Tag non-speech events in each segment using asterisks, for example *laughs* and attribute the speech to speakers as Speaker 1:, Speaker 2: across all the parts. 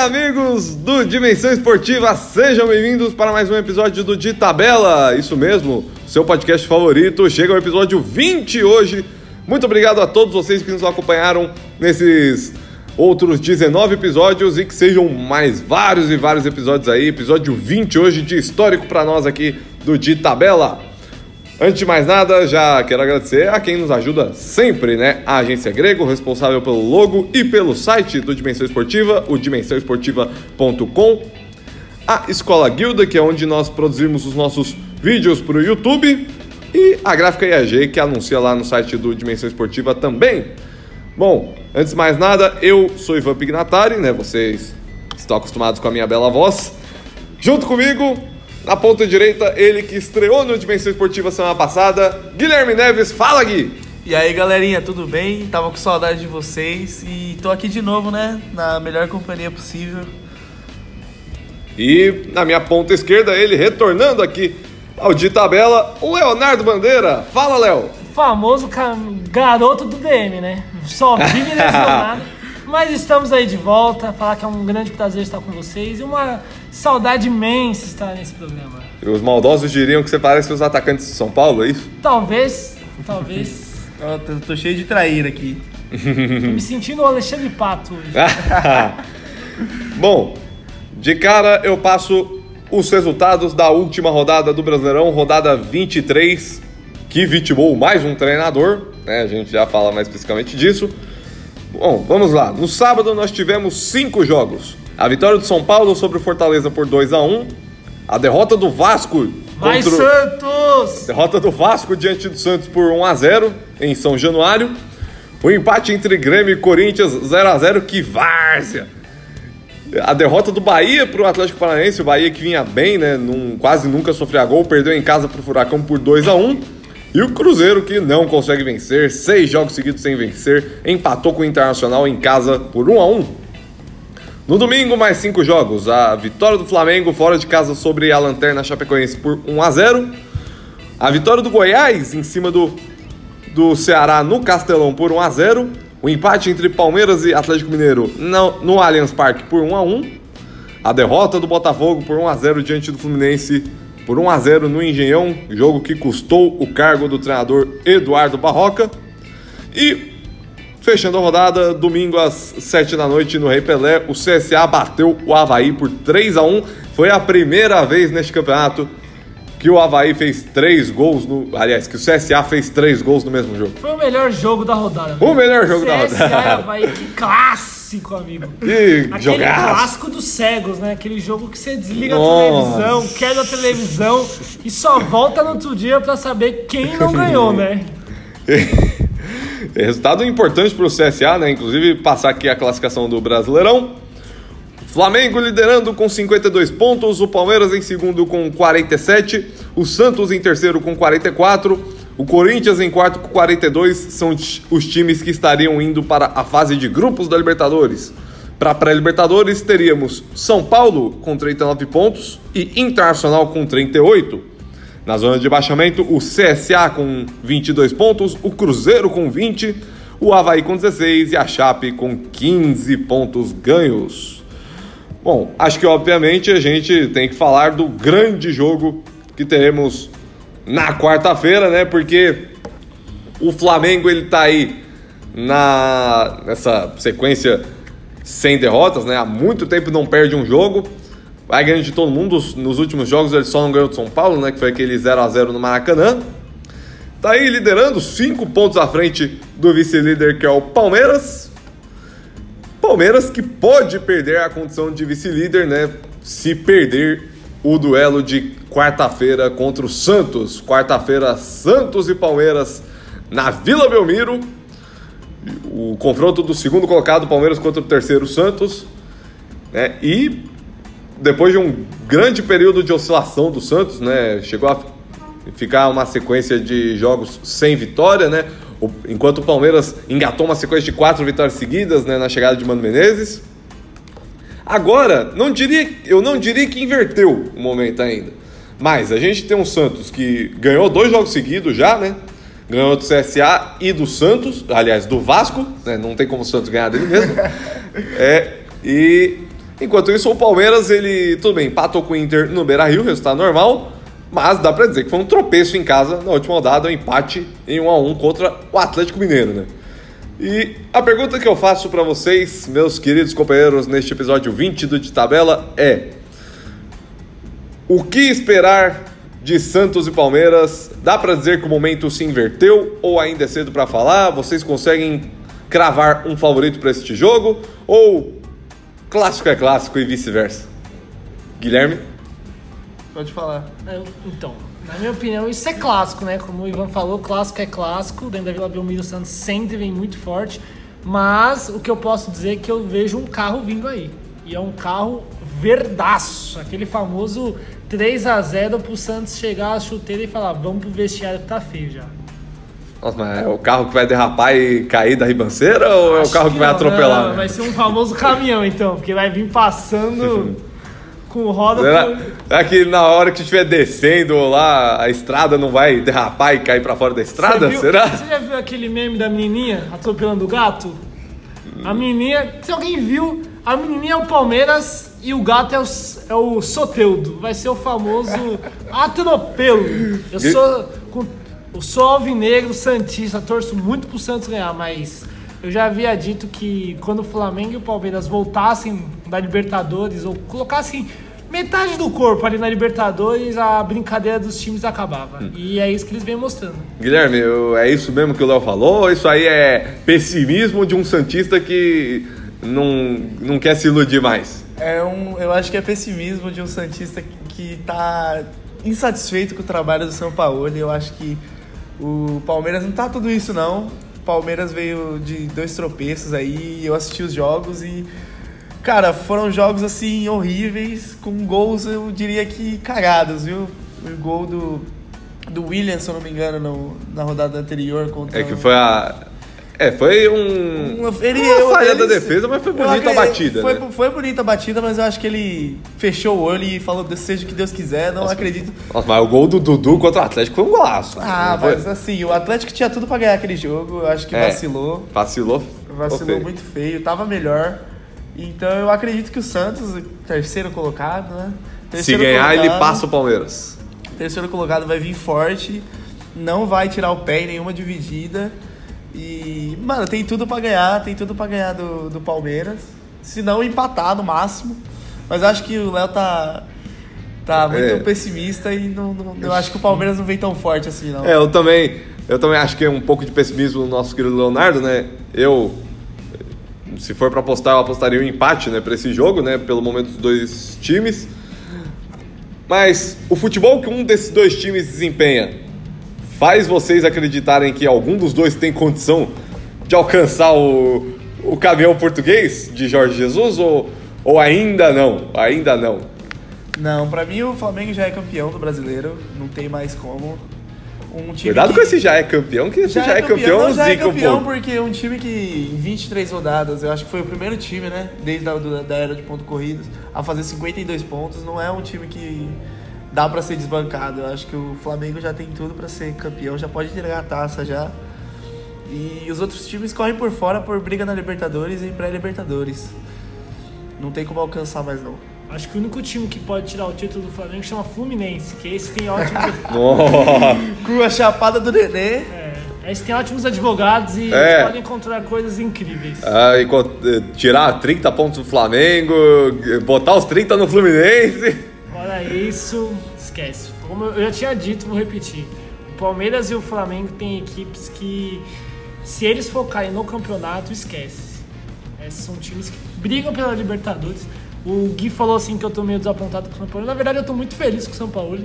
Speaker 1: Amigos do Dimensão Esportiva, sejam bem-vindos para mais um episódio do De Tabela. Isso mesmo, seu podcast favorito. Chega o episódio 20 hoje. Muito obrigado a todos vocês que nos acompanharam nesses outros 19 episódios e que sejam mais vários e vários episódios aí. Episódio 20 hoje de histórico para nós aqui do De Tabela. Antes de mais nada, já quero agradecer a quem nos ajuda sempre, né? A Agência Grego, responsável pelo logo e pelo site do Dimensão Esportiva, o dimensãoesportiva.com. A Escola Guilda, que é onde nós produzimos os nossos vídeos para o YouTube. E a Gráfica IAG, que anuncia lá no site do Dimensão Esportiva também. Bom, antes de mais nada, eu sou Ivan Pignatari, né? Vocês estão acostumados com a minha bela voz. Junto comigo, na ponta direita, ele que estreou no Dimensão Esportiva semana passada, Guilherme Neves. Fala, Gui!
Speaker 2: E aí, galerinha, tudo bem? Tava com saudade de vocês e tô aqui de novo, né? Na melhor companhia possível.
Speaker 1: E na minha ponta esquerda, ele retornando aqui ao de tabela, o Leonardo Bandeira. Fala, Léo!
Speaker 3: famoso garoto do DM, né? Só vive *laughs* lesionado. Mas estamos aí de volta, falar que é um grande prazer estar com vocês e uma saudade imensa estar nesse programa.
Speaker 1: Os maldosos diriam que você parece os atacantes de São Paulo, é isso?
Speaker 3: Talvez, talvez. *laughs*
Speaker 2: oh, tô, tô, cheio de traíra aqui. *laughs*
Speaker 3: tô me sentindo o Alexandre Pato hoje. *laughs*
Speaker 1: Bom, de cara eu passo os resultados da última rodada do Brasileirão, rodada 23, que vitimou mais um treinador, né? A gente já fala mais especificamente disso. Bom, vamos lá. No sábado nós tivemos cinco jogos. A vitória do São Paulo sobre o Fortaleza por 2 a 1 A derrota do Vasco.
Speaker 3: Vai contra... Santos!
Speaker 1: Derrota do Vasco diante do Santos por 1 a 0 em São Januário. O empate entre Grêmio e Corinthians 0 a 0 que várzea! A derrota do Bahia para o Atlético Paranaense, o Bahia que vinha bem, né? Num, quase nunca sofria gol, perdeu em casa para o Furacão por 2 a 1 e o Cruzeiro, que não consegue vencer, seis jogos seguidos sem vencer, empatou com o Internacional em casa por 1 a 1 No domingo, mais cinco jogos. A vitória do Flamengo fora de casa sobre a Lanterna Chapecoense por 1 a 0 A vitória do Goiás em cima do, do Ceará no Castelão por 1 a 0 O empate entre Palmeiras e Atlético Mineiro no, no Allianz Parque por 1 a 1 A derrota do Botafogo por 1 a 0 diante do Fluminense por 1 a 0 no Engenhão, jogo que custou o cargo do treinador Eduardo Barroca. E fechando a rodada, domingo às 7 da noite no Rei Pelé, o CSA bateu o Havaí por 3 a 1. Foi a primeira vez neste campeonato que o Havaí fez três gols no. Aliás, que o CSA fez três gols no mesmo jogo.
Speaker 3: Foi o melhor jogo da rodada.
Speaker 1: O melhor jogo CSA da rodada.
Speaker 3: CSA e Havaí, que clássico! clássico, amigo. *laughs*
Speaker 1: Que
Speaker 3: Aquele
Speaker 1: jogaço.
Speaker 3: clássico dos cegos, né? Aquele jogo que você desliga Nossa. a televisão, quebra a televisão e só volta no outro dia para saber quem não ganhou, né? *laughs*
Speaker 1: Resultado importante para o CSA, né? Inclusive passar aqui a classificação do Brasileirão. Flamengo liderando com 52 pontos, o Palmeiras em segundo com 47, o Santos em terceiro com 44, o Corinthians em quarto com 42 são os times que estariam indo para a fase de grupos da Libertadores. Para a pré-Libertadores teríamos São Paulo com 39 pontos e Internacional com 38. Na zona de baixamento, o CSA com 22 pontos, o Cruzeiro com 20, o Havaí com 16 e a Chape com 15 pontos ganhos. Bom, acho que obviamente a gente tem que falar do grande jogo que teremos na quarta-feira, né? Porque o Flamengo ele tá aí na nessa sequência sem derrotas, né? Há muito tempo não perde um jogo. Vai ganhando de todo mundo. Nos últimos jogos ele só não ganhou de São Paulo, né? Que foi aquele 0 a 0 no Maracanã. Tá aí liderando, cinco pontos à frente do vice-líder que é o Palmeiras. Palmeiras que pode perder a condição de vice-líder, né? Se perder o duelo de quarta-feira contra o Santos. Quarta-feira, Santos e Palmeiras na Vila Belmiro. O confronto do segundo colocado, Palmeiras contra o terceiro Santos. Né? E depois de um grande período de oscilação do Santos, né? chegou a ficar uma sequência de jogos sem vitória, né? enquanto o Palmeiras engatou uma sequência de quatro vitórias seguidas né? na chegada de Mano Menezes. Agora, não diria, eu não diria que inverteu o momento ainda. Mas a gente tem um Santos que ganhou dois jogos seguidos já, né? Ganhou do CSA e do Santos, aliás, do Vasco, né? Não tem como o Santos ganhar dele mesmo. *laughs* É, E enquanto isso, o Palmeiras, ele, tudo bem, empatou com o Inter no Beira-Rio, resultado normal, mas dá pra dizer que foi um tropeço em casa na última rodada, um empate em 1 a 1 contra o Atlético Mineiro, né? E a pergunta que eu faço para vocês, meus queridos companheiros, neste episódio 20 do De Tabela é: O que esperar de Santos e Palmeiras? Dá para dizer que o momento se inverteu ou ainda é cedo para falar? Vocês conseguem cravar um favorito para este jogo ou clássico é clássico e vice-versa? Guilherme?
Speaker 2: Pode falar.
Speaker 3: Eu- Então, na minha opinião, isso é clássico, né? Como o Ivan falou, clássico é clássico. Dentro da Vila Belmiro, o Santos sempre vem muito forte. Mas o que eu posso dizer é que eu vejo um carro vindo aí. E é um carro verdaço. Aquele famoso 3 a 0 pro Santos chegar à chuteira e falar, vamos pro vestiário que tá feio já.
Speaker 1: Nossa, mas é o carro que vai derrapar e cair da ribanceira ou é o
Speaker 3: Acho
Speaker 1: carro que, vai
Speaker 3: não,
Speaker 1: atropelar?
Speaker 3: não,
Speaker 1: né?
Speaker 3: vai ser um famoso caminhão, então, porque vai vir passando com roda
Speaker 1: Será, será que na hora que estiver descendo lá, a estrada não vai derrapar e cair pra fora da estrada?
Speaker 3: Você viu-
Speaker 1: Será?
Speaker 3: Você já viu aquele meme da menininha atropelando o gato? A menininha, se alguém viu, a menininha é o Palmeiras e o gato é o, é o Soteudo. Vai ser o famoso *laughs* atropelo. Eu sou, com- eu sou alvinegro, santista, torço muito pro Santos ganhar, mas eu já havia dito que quando o Flamengo e o Palmeiras voltassem da Libertadores ou colocassem metade do corpo ali na Libertadores, a brincadeira dos times acabava. E é isso que eles vêm mostrando.
Speaker 1: Guilherme, eu- é isso mesmo que o Léo falou? Ou isso aí é pessimismo de um Santista que não, não quer se iludir mais?
Speaker 2: É um, eu acho que é pessimismo de um Santista que, que tá insatisfeito com o trabalho do São Paulo. Eu acho que o Palmeiras não tá tudo isso, não. O Palmeiras veio de dois tropeços aí, eu assisti os jogos e. Cara, foram jogos assim horríveis, com gols, eu diria que cagados, viu? O gol do, do William, se eu não me engano, no- na rodada anterior contra
Speaker 1: É que foi a. É, foi um.
Speaker 2: uma- ele-
Speaker 1: uma
Speaker 2: eu-
Speaker 1: falha
Speaker 2: ele-
Speaker 1: da defesa, mas foi bonita a batida.
Speaker 2: Foi,
Speaker 1: né?
Speaker 2: foi bonita a batida, mas eu acho que ele fechou o olho e falou: seja o que Deus quiser, não
Speaker 1: Nossa,
Speaker 2: acredito.
Speaker 1: Nossa, mas o gol do Dudu contra o Atlético foi um golaço.
Speaker 2: Ah,
Speaker 1: Não foi?
Speaker 2: mas assim, o Atlético tinha tudo pra ganhar aquele jogo, eu acho que
Speaker 1: É.
Speaker 2: vacilou.
Speaker 1: Vacilou.
Speaker 2: Vacilou
Speaker 1: feio.
Speaker 2: muito feio, tava melhor. Então eu acredito que o Santos, terceiro colocado, né?
Speaker 1: Se
Speaker 2: Terceiro
Speaker 1: ganhar, ele
Speaker 2: colocado-
Speaker 1: passa o Palmeiras.
Speaker 2: Terceiro colocado vai vir forte, não vai tirar o pé em nenhuma dividida. E, mano, tem tudo pra ganhar, tem tudo pra ganhar do, do Palmeiras. Se não empatar no máximo. Mas acho que o Léo tá, tá muito
Speaker 1: É.
Speaker 2: pessimista e não, não- eu acho que o Palmeiras não vem tão forte assim, não.
Speaker 1: É, eu também, eu também acho que é um pouco de pessimismo no nosso querido Leonardo, né? Eu, se for pra apostar, eu apostaria um empate, né, para esse jogo, né, pelo momento dos dois times. Mas o futebol que um desses dois times desempenha faz vocês acreditarem que algum dos dois tem condição de alcançar o, o caminhão português de Jorge Jesus ou, ou ainda não? Ainda não.
Speaker 2: Não, pra mim o Flamengo já é campeão do brasileiro, não tem mais como. Um time
Speaker 1: Cuidado
Speaker 2: que-
Speaker 1: com esse já é campeão, que esse já, é campeão,
Speaker 2: não, já é
Speaker 1: um
Speaker 2: campeão
Speaker 1: pouco.
Speaker 2: porque é um time que em 23 rodadas, eu acho que foi o primeiro time, né, desde a do- da era de pontos corridos, a fazer 52 pontos. Não é um time que dá pra ser desbancado. Eu acho que o Flamengo já tem tudo pra ser campeão, já pode entregar a taça já. E os outros times correm por fora por briga na Libertadores e pré-Libertadores. Não tem como alcançar mais não.
Speaker 3: Acho que o único time que pode tirar o título do Flamengo chama Fluminense, que esse tem ótimos. *laughs*
Speaker 2: Com a chapada do Nenê,
Speaker 3: é, esse tem ótimos advogados e
Speaker 1: É.
Speaker 3: eles podem encontrar coisas incríveis.
Speaker 1: Ah, eh, tirar 30 pontos do Flamengo, eh, botar os 30 no Fluminense.
Speaker 3: Isso, esquece. Como eu já tinha dito, vou repetir. O Palmeiras e o Flamengo têm equipes que, se eles focarem no campeonato, esquece. Esses são times que brigam pela Libertadores. O Gui falou assim que eu tô meio desapontado com o São Paulo. Na verdade, eu tô muito feliz com o São Paulo.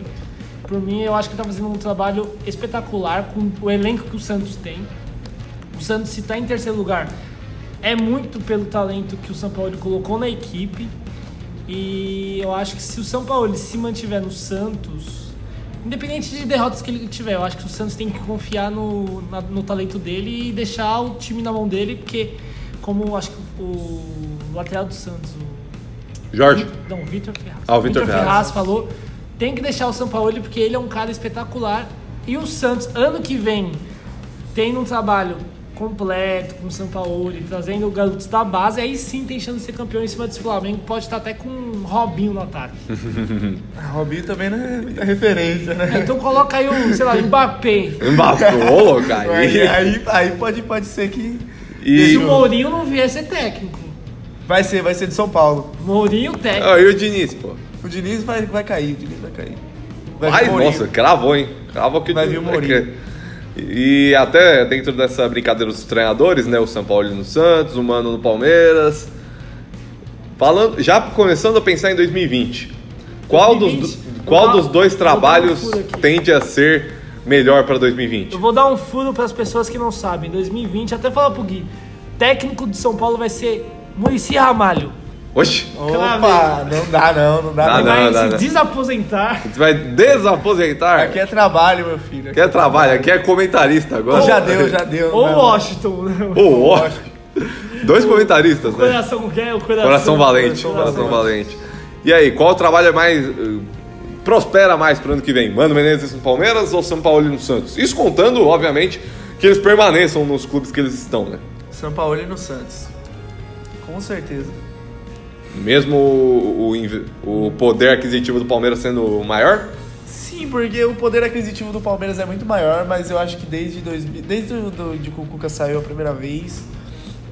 Speaker 3: Por mim, eu acho que tá fazendo um trabalho espetacular com o elenco que o Santos tem. O Santos, se tá em terceiro lugar, é muito pelo talento que o São Paulo colocou na equipe. E eu acho que se o São Paulo se mantiver no Santos, independente de derrotas que ele tiver, eu acho que o Santos tem que confiar no, na- no talento dele e deixar o time na mão dele, porque como acho que o, o lateral do Santos, o
Speaker 1: Jorge.
Speaker 3: não, o Vitor Ferraz.
Speaker 1: Ah, o Vitor Ferraz.
Speaker 3: falou, tem que deixar o São Paulo porque ele é um cara espetacular. E o Santos, ano que vem, tendo um trabalho completo, com o Sampaoli, trazendo garotos da base, aí sim tem chance de ser campeão em cima desse Flamengo. Pode estar até com um Robinho no ataque. *laughs*
Speaker 2: Ah, Robinho também não é muita referência, né?
Speaker 3: Então coloca aí o, sei lá, Mbappé.
Speaker 1: Mbappé, ô, louco, *laughs*
Speaker 2: Aí,
Speaker 1: aí.
Speaker 2: aí, pode, pode ser que.
Speaker 1: E-
Speaker 3: Se o Mourinho não vier ser técnico.
Speaker 2: Vai ser, vai ser de São Paulo.
Speaker 3: Mourinho técnico.
Speaker 1: Ah, e o Diniz, pô?
Speaker 2: O Diniz vai, vai cair, o Diniz vai cair.
Speaker 1: Ai,
Speaker 2: vir o Mourinho.
Speaker 1: nossa, cravou, hein? Cravou que
Speaker 2: Vai vir o Mourinho.
Speaker 1: E até dentro dessa brincadeira dos treinadores, né? O São Paulo no Santos, o Mano no Palmeiras. Falando, já começando a pensar em 2020. Qual,
Speaker 3: 2020?
Speaker 1: dos, qual
Speaker 3: dar-
Speaker 1: dos dois
Speaker 3: um
Speaker 1: trabalhos
Speaker 3: aqui.
Speaker 1: tende a ser melhor para 2020?
Speaker 3: Eu vou dar um furo para as pessoas que não sabem. Em 2020, até falar pro Gui, técnico de São Paulo vai ser Murici Ramalho.
Speaker 1: Oxe,
Speaker 2: Opa, não dá não, não dá
Speaker 1: Dá
Speaker 2: não.
Speaker 1: Não,
Speaker 3: vai
Speaker 1: dá
Speaker 3: se
Speaker 1: não.
Speaker 3: desaposentar.
Speaker 1: você vai desaposentar?
Speaker 2: Aqui é trabalho, meu filho.
Speaker 1: Aqui é trabalho, aqui é comentarista agora.
Speaker 2: Já deu, já deu.
Speaker 3: Ou
Speaker 2: não.
Speaker 3: Washington. né?
Speaker 1: Ô, ó. Dois comentaristas, né?
Speaker 3: Coração, quer o coração,
Speaker 1: Coração valente, coração, valente. E aí, qual trabalho é mais. eh, prospera mais pro ano que vem? Mano Menezes no Palmeiras ou São Paulo no Santos? Isso contando, obviamente, que eles permaneçam nos clubes que eles estão, né?
Speaker 2: São Paulo e no Santos. Com certeza.
Speaker 1: Mesmo o, o o poder aquisitivo do Palmeiras sendo maior?
Speaker 2: Sim, porque o poder aquisitivo do Palmeiras é muito maior, mas eu acho que desde, 2000, desde o do, de que o Cuca saiu a primeira vez,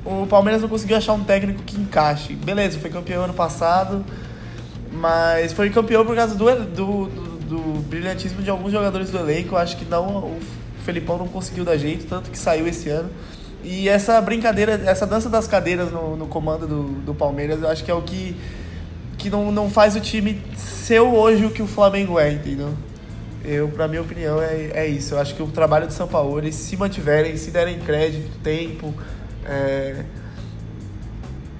Speaker 2: o Palmeiras não conseguiu achar um técnico que encaixe. Beleza, foi campeão ano passado, mas foi campeão por causa do, do, do, do brilhantismo de alguns jogadores do elenco. Eu acho que não, o Felipão não conseguiu dar jeito, tanto que saiu esse ano. E essa brincadeira, essa dança das cadeiras no, no comando do, do Palmeiras, eu acho que é o que, que não, não faz o time ser hoje o que o Flamengo é, entendeu? Eu, pra minha opinião, é, é isso. Eu acho que o trabalho do São Paulo, eles se mantiverem, se derem crédito, tempo, é,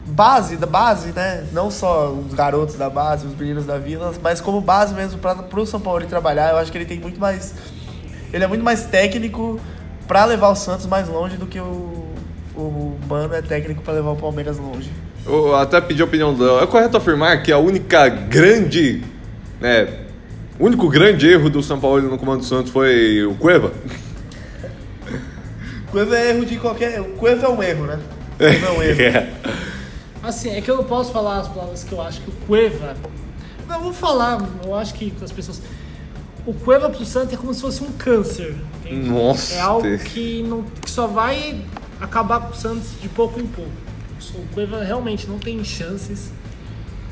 Speaker 2: base da base, né? Não só os garotos da base, os meninos da vila, mas como base mesmo para pro São Paulo trabalhar. Eu acho que ele tem muito mais, ele é muito mais técnico para levar o Santos mais longe do que o o Mano é técnico para levar o Palmeiras longe.
Speaker 1: Eu até pedi a opinião do. É correto afirmar que a única grande. né? O único grande erro do São Paulo no comando do Santos foi o Cueva? *laughs*
Speaker 2: Cueva é erro de qualquer. O Cueva é um erro, né? Cueva é um *laughs* erro.
Speaker 1: É.
Speaker 3: Assim, é que eu não posso falar as palavras que eu acho que o Cueva. Não, eu vou falar, eu acho que as pessoas. O Cueva pro Santos é como se fosse um câncer. entende?
Speaker 1: Nossa.
Speaker 3: É algo que, não, que só vai acabar com o Santos de pouco em pouco. O Cueva realmente não tem chances.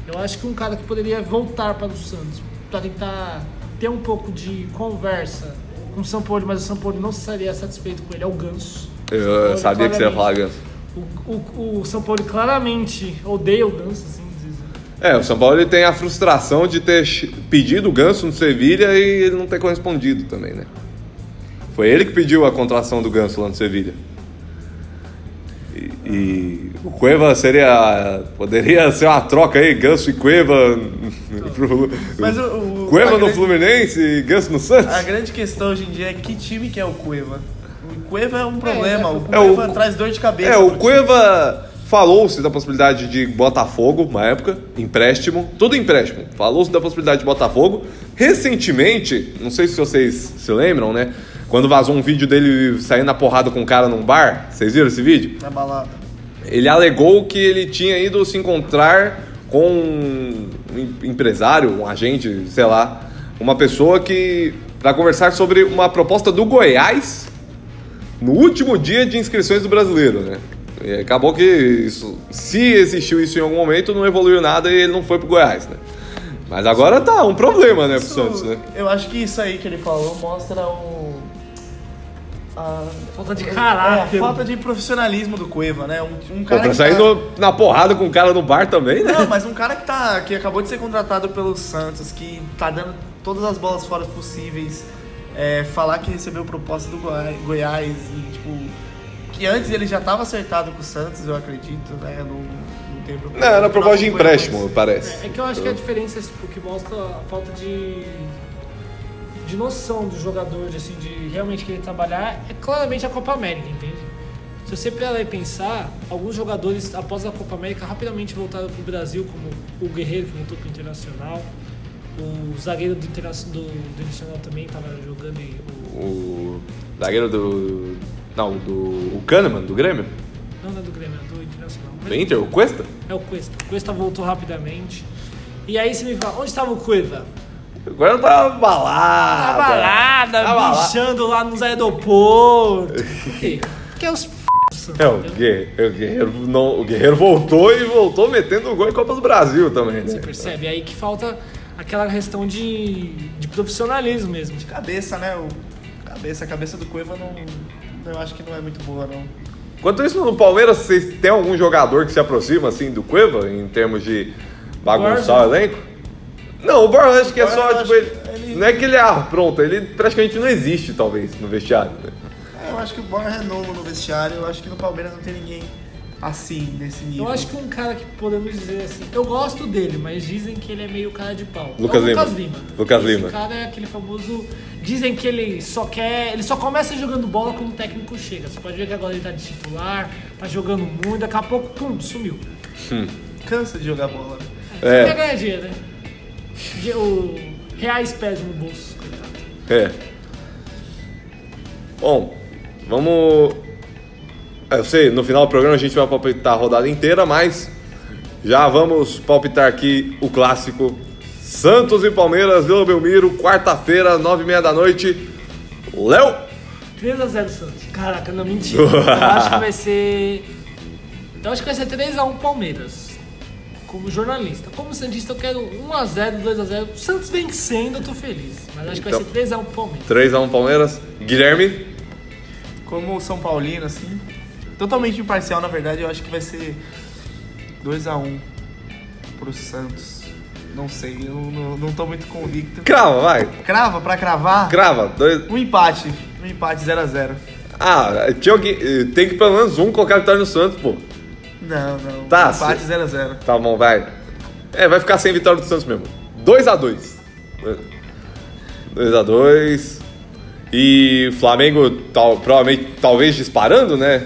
Speaker 3: Eu acho que um cara que poderia voltar para o Santos para tentar ter um pouco de conversa com o Sampoli, mas o Sampoli não estaria satisfeito com ele, é o Ganso.
Speaker 1: Eu sabia que você ia falar, Ganso.
Speaker 3: O, o, o Sampoli claramente odeia o Ganso, assim.
Speaker 1: É, o São Paulo ele tem a frustração de ter pedido o Ganso no Sevilha e ele não ter correspondido também, né? Foi ele que pediu a contratação do Ganso lá no Sevilha. E, e o Cueva seria. Poderia ser uma troca aí, Ganso e Cueva. *laughs* pro-
Speaker 2: Mas o, o-
Speaker 1: Cueva
Speaker 2: a
Speaker 1: no
Speaker 2: grande-
Speaker 1: Fluminense e Ganso no Santos?
Speaker 2: A grande questão hoje em dia é que time que é o Cueva. O Cueva é um problema, o
Speaker 1: É,
Speaker 2: Cueva
Speaker 1: o-
Speaker 2: traz dor de cabeça.
Speaker 1: É, o
Speaker 2: pro time.
Speaker 1: Falou-se da possibilidade de Botafogo, uma época, empréstimo, tudo empréstimo. Falou-se da possibilidade de Botafogo. Recentemente, não sei se vocês se lembram, né? Quando vazou um vídeo dele saindo na porrada com um cara num bar, vocês viram esse vídeo?
Speaker 2: Na balada.
Speaker 1: Ele alegou que ele tinha ido se encontrar com um em- empresário, um agente, sei lá, uma pessoa que para conversar sobre uma proposta do Goiás no último dia de inscrições do brasileiro, né? E acabou que isso, se existiu isso em algum momento, não evoluiu nada e ele não foi pro Goiás, né? Mas agora tá um problema, né, pro
Speaker 2: Isso-
Speaker 1: Santos, né?
Speaker 2: Eu acho que isso aí que ele falou mostra o. A,
Speaker 3: Falta de
Speaker 2: é,
Speaker 3: caráter.
Speaker 2: a falta de profissionalismo do Cueva, né? Um, um
Speaker 1: Pô,
Speaker 2: cara
Speaker 1: pra
Speaker 2: que
Speaker 1: sair
Speaker 2: tá-
Speaker 1: no- na porrada com o cara no bar também, né?
Speaker 2: Não, mas um cara que tá. que acabou de ser contratado pelo Santos, que tá dando todas as bolas fora possíveis, é, falar que recebeu proposta do Goi- Goiás e, tipo. Que antes ele já tava acertado com o Santos, eu acredito, né? Eu não, não
Speaker 1: era proposta de empréstimo, parece.
Speaker 3: É que eu acho que a diferença é tipo, que mostra a falta de, de noção do jogador, de, assim, de realmente querer trabalhar, é claramente a Copa América, entende? Se você parar e pensar, alguns jogadores após a Copa América rapidamente voltaram para o Brasil, como o Guerreiro que voltou para o Internacional, o zagueiro do, do, do Internacional também estava jogando e o
Speaker 1: O zagueiro do Não, do o Kahneman, do Grêmio?
Speaker 3: Não, não é do Grêmio, é do Internacional.
Speaker 1: Do Inter, o Cuesta?
Speaker 3: É o Cuesta. O Cuesta voltou rapidamente. E aí você me fala, onde estava o Cueva?
Speaker 1: Agora tá balada.
Speaker 3: Na balada,
Speaker 1: Na balada.
Speaker 3: bichando lá nos aeroportos. Por quê? Porque é os f...
Speaker 1: É, o Guerreiro, o, Guerreiro não, o Guerreiro voltou e voltou metendo gol em Copa do Brasil também,
Speaker 3: Você
Speaker 1: né?
Speaker 3: percebe? É aí que falta aquela questão de, de profissionalismo mesmo.
Speaker 2: Cabeça, né? O cabeça, a cabeça do Cueva não. Eu acho que não é muito boa, não.
Speaker 1: Enquanto isso, no Palmeiras, vocês têm algum jogador que se aproxima, assim, do Cueva, em termos de bagunçar o elenco? Não, o Borja acho que é
Speaker 2: Borja,
Speaker 1: só, tipo, ele,
Speaker 2: ele-
Speaker 1: não é que ele é ah, pronto, ele praticamente não existe, talvez, no vestiário, né?
Speaker 2: É, Eu acho que o Borja é novo no vestiário. Eu acho que no Palmeiras não tem ninguém assim, nesse nível.
Speaker 3: Eu acho que um cara que podemos dizer assim, eu gosto dele, mas dizem que ele é meio cara de pau.
Speaker 1: Lucas
Speaker 3: É o
Speaker 1: Lima.
Speaker 3: Lucas Lima.
Speaker 1: Lucas
Speaker 3: Esse
Speaker 1: Lima.
Speaker 3: cara é aquele famoso. Dizem que ele só quer. Ele só começa jogando bola quando o técnico chega. Você pode ver que agora ele tá de titular, tá jogando muito, daqui a pouco, pum, sumiu.
Speaker 2: Cansa de jogar bola. né?
Speaker 3: Só
Speaker 1: É.
Speaker 3: quer ganhar dinheiro, né? O reais pés no bolso. coitado.
Speaker 1: É. Bom, vamos. É, Eu sei, no final do programa a gente vai palpitar a rodada inteira, mas já vamos palpitar aqui o clássico Santos e Palmeiras, Vila Belmiro, quarta-feira, nove e meia da noite. Léo!
Speaker 3: 3x0 Santos. Caraca, não mentira. Eu acho que vai ser. Eu acho que vai ser 3x1 Palmeiras. Como jornalista. Como Santista, eu quero 1x0, 2x0. Santos vencendo, eu tô feliz. Mas acho que vai
Speaker 1: Então.
Speaker 3: ser 3x1 Palmeiras.
Speaker 1: 3x1 Palmeiras. Guilherme.
Speaker 2: Como São Paulino, assim. Totalmente imparcial, na verdade, eu acho que vai ser 2x1 pro Santos. Não sei, eu não, não tô muito convicto.
Speaker 1: Crava, vai.
Speaker 2: Crava pra cravar?
Speaker 1: Crava. Dois...
Speaker 2: Um empate. Um empate 0x0.
Speaker 1: Ah, tinha alguém... tem que pelo menos um colocar a vitória no Santos, pô.
Speaker 2: Não, não.
Speaker 1: Tá,
Speaker 2: um empate 0x0.
Speaker 1: Tá bom, vai. É, vai ficar sem vitória do Santos mesmo. 2x2. 2x2. E Flamengo, tal, provavelmente, talvez disparando, né?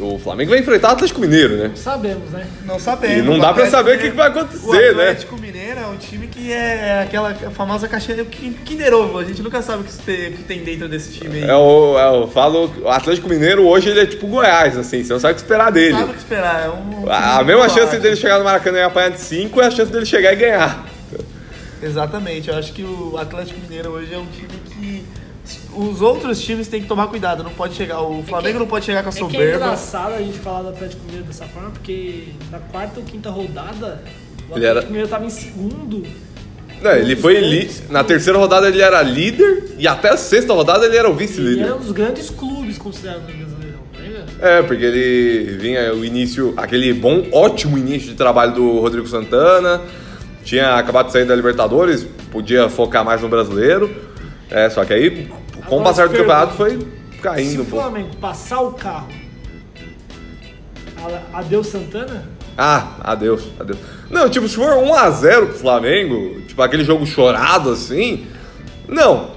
Speaker 1: O Flamengo vai enfrentar o Atlético Mineiro, né?
Speaker 3: Sabemos, né?
Speaker 2: Não sabemos.
Speaker 1: E não
Speaker 2: O
Speaker 1: dá pra
Speaker 2: Atlético
Speaker 1: saber o que que vai acontecer,
Speaker 2: o
Speaker 1: né?
Speaker 2: Atlético Mineiro é um time que é aquela famosa caixinha Kinder Ovo. A gente nunca sabe o que tem, o que tem dentro desse time aí.
Speaker 1: É o, é, eu falo, o Atlético Mineiro hoje ele é tipo Goiás, assim, você não sabe o que esperar dele.
Speaker 2: Não sabe o que esperar. É um
Speaker 1: A, a mesma chance dele chegar no Maracanã e apanhar de 5 é a chance dele chegar e ganhar.
Speaker 2: Exatamente. Eu acho que o Atlético Mineiro hoje é um time os outros times têm que tomar cuidado. Não pode chegar. O Flamengo não pode chegar com a
Speaker 3: É que é
Speaker 2: soberba.
Speaker 3: engraçado a gente falar do Atlético Mineiro dessa forma, porque na quarta ou quinta rodada, o
Speaker 1: Ele
Speaker 3: Atlético
Speaker 1: era-
Speaker 3: Mineiro tava em segundo.
Speaker 1: Não, ele foi li- na terceira rodada ele era líder e até a sexta rodada ele era o
Speaker 3: Ele
Speaker 1: vice-líder.
Speaker 3: era um dos grandes clubes considerados no Brasileirão, lembra?
Speaker 1: É, porque ele vinha o início, aquele bom, ótimo início de trabalho do Rodrigo Santana. Tinha acabado de sair da Libertadores, podia focar mais no brasileiro. É, só que aí, com o passar do campeonato, foi
Speaker 3: Se
Speaker 1: caindo
Speaker 3: o
Speaker 1: um pouco.
Speaker 3: Flamengo passar o carro, adeus Santana,
Speaker 1: Ah, adeus, adeus. Não, tipo, se for 1x0 pro Flamengo, tipo aquele jogo chorado assim, não.